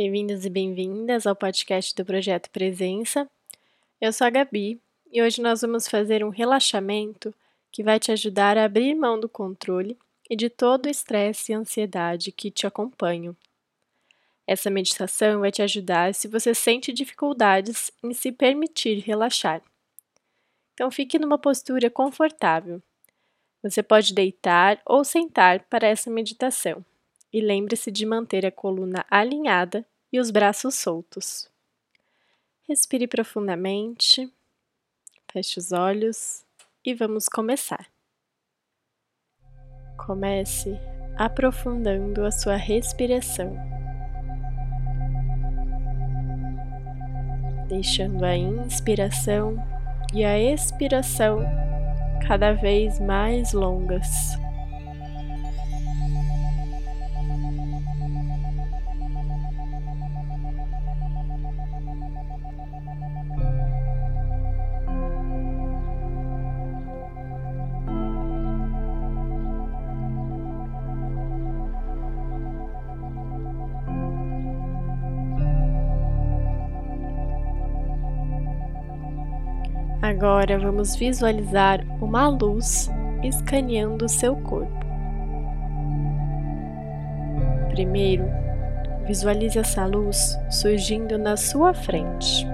Bem-vindos e bem-vindas ao podcast do Projeto Presença. Eu sou a Gabi e hoje nós vamos fazer um relaxamento que vai te ajudar a abrir mão do controle e de todo o estresse e ansiedade que te acompanham. Essa meditação vai te ajudar se você sente dificuldades em se permitir relaxar. Então, fique numa postura confortável. Você pode deitar ou sentar para essa meditação e lembre-se de manter a coluna alinhada e os braços soltos. Respire profundamente, feche os olhos e vamos começar. Comece aprofundando a sua respiração, deixando a inspiração e a expiração cada vez mais longas. Agora vamos visualizar uma luz escaneando seu corpo. Primeiro, visualize essa luz surgindo na sua frente.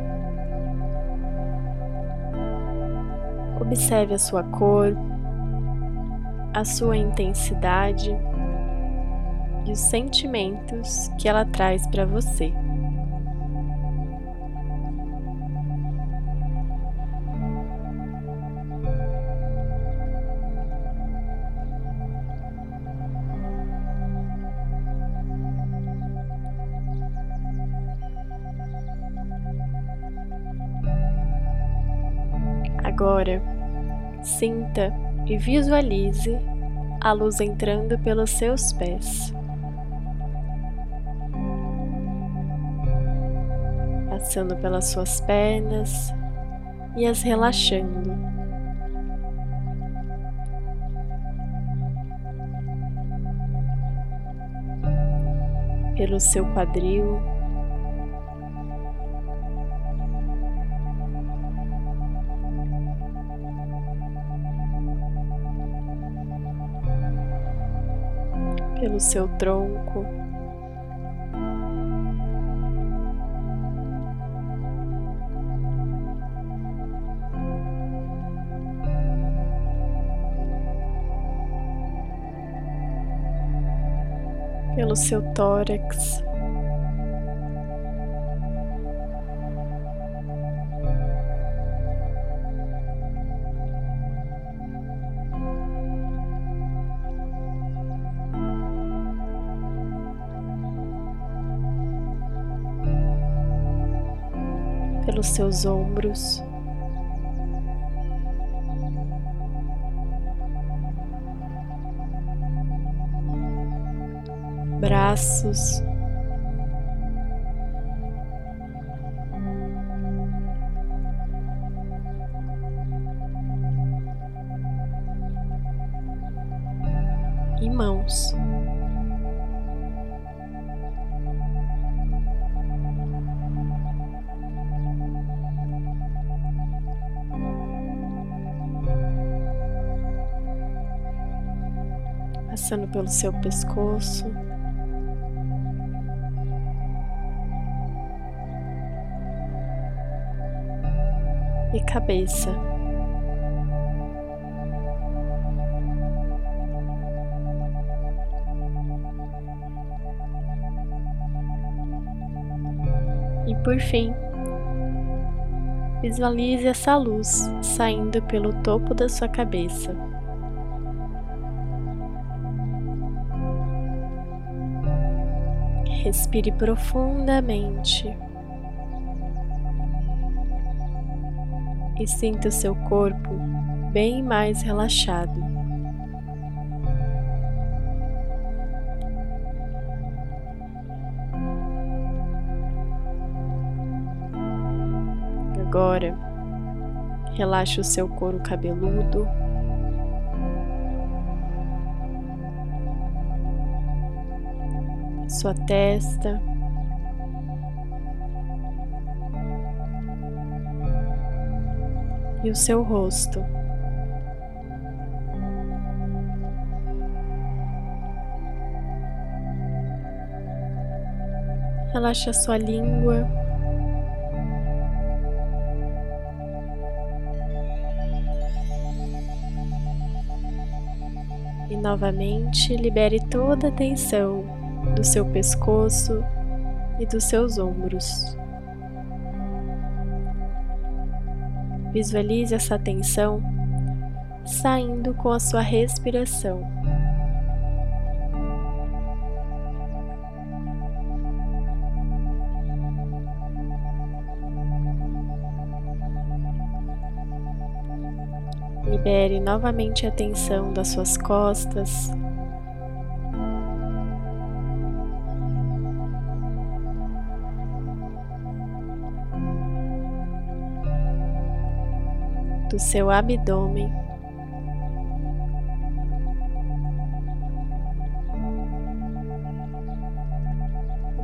Observe a sua cor, a sua intensidade e os sentimentos que ela traz para você. Agora, sinta e visualize a luz entrando pelos seus pés, passando pelas suas pernas e as relaxando. Pelo seu quadril, pelo seu tronco. Pelo seu tórax. Seus ombros. Braços, e mãos. Passando pelo seu pescoço. E cabeça. E por fim, visualize essa luz saindo pelo topo da sua cabeça. Respire profundamente e sinta o seu corpo bem mais relaxado. Agora, relaxe o seu couro cabeludo. sua testa. E o seu rosto. Relaxa a sua língua. E novamente libere toda a tensão do seu pescoço e dos seus ombros. Visualize essa tensão saindo com a sua respiração. Libere novamente a tensão das suas costas. Do seu abdômen.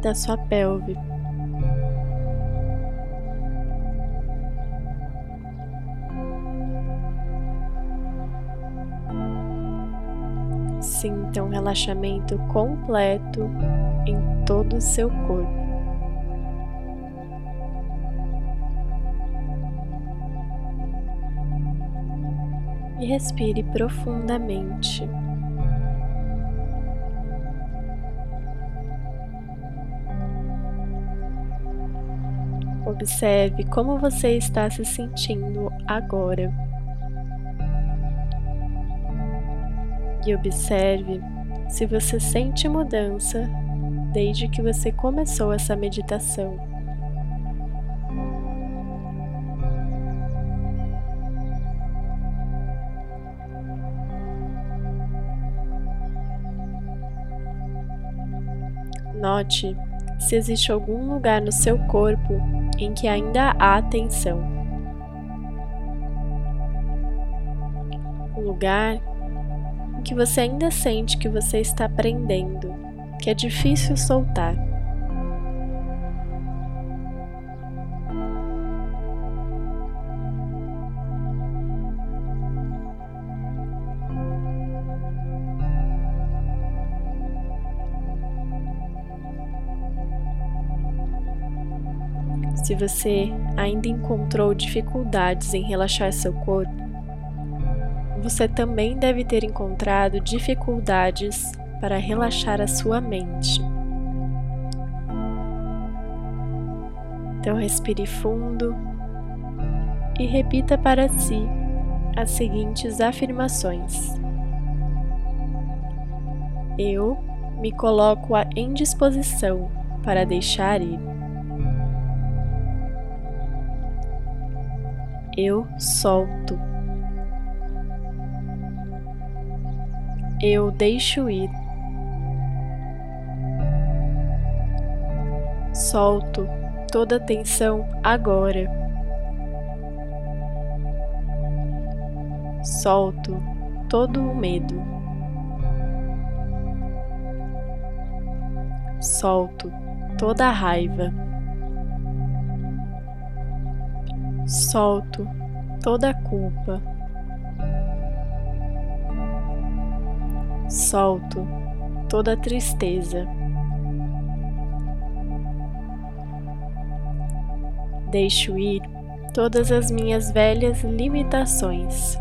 Da sua pelve. Sinta um relaxamento completo em todo o seu corpo. E respire profundamente. Observe como você está se sentindo agora. e observe se você sente mudança desde que você começou essa meditação. Note se existe algum lugar no seu corpo em que ainda há tensão. Um lugar que você ainda sente que você está aprendendo, que é difícil soltar. Se você ainda encontrou dificuldades em relaxar seu corpo, você também deve ter encontrado dificuldades para relaxar a sua mente. Então, respire fundo e repita para si as seguintes afirmações: Eu me coloco em disposição para deixar ir. Eu solto. eu deixo ir. Solto toda a tensão agora. Solto todo o medo. Solto toda a raiva. Solto toda a culpa. solto toda a tristeza. Deixo ir todas as minhas velhas limitações.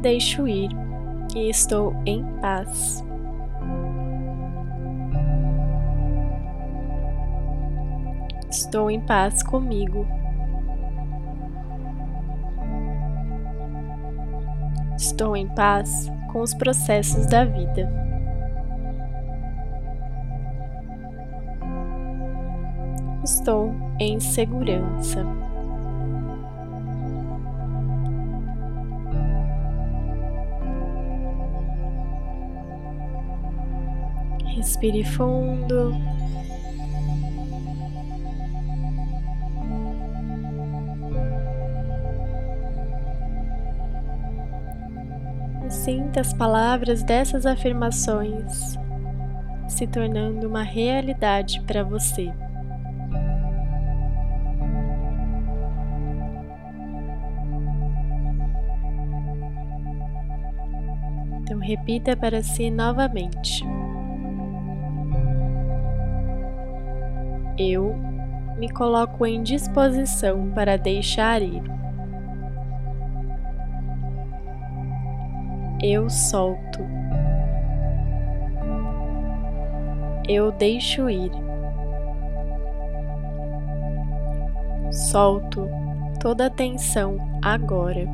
Deixo ir e estou em paz. Estou em paz comigo. Estou em paz com os processos da vida. Estou em segurança. Respire fundo. sinta as palavras dessas afirmações se tornando uma realidade para você. Então, repita para si novamente. Eu me coloco em disposição para deixar ir. Eu solto. Eu deixo ir. Solto toda a tensão agora.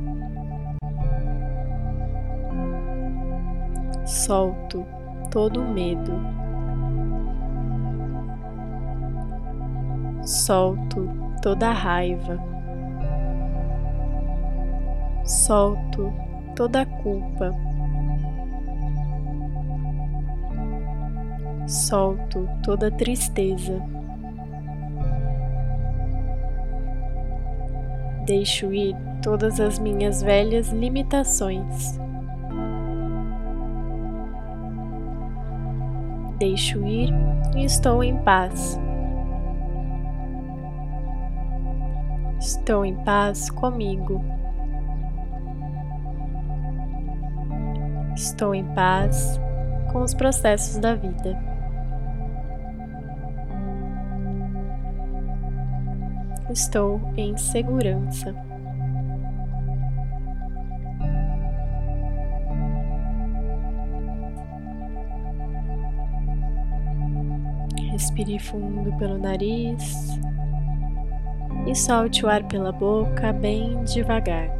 Solto todo o medo. Solto toda a raiva. Solto toda a culpa. Solto toda tristeza. Deixo ir todas as minhas velhas limitações. Deixo ir e estou em paz. Estou em paz comigo. Estou em paz com os processos da vida. Estou em segurança. Respire fundo pelo nariz e solte o ar pela boca bem devagar.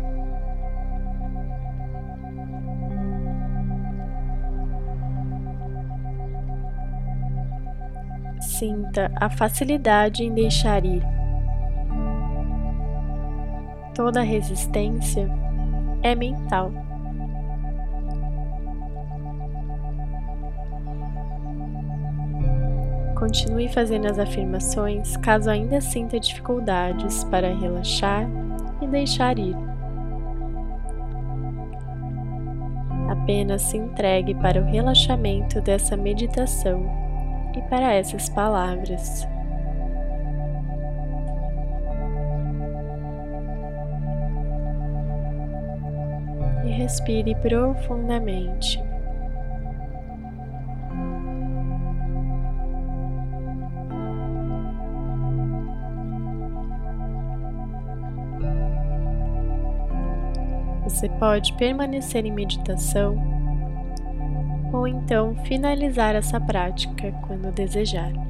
Sinta a facilidade em deixar ir. Toda resistência é mental. Continue fazendo as afirmações caso ainda sinta dificuldades para relaxar e deixar ir. Apenas se entregue para o relaxamento dessa meditação e para essas palavras. E respire profundamente. Você pode permanecer em meditação ou então finalizar essa prática quando desejar.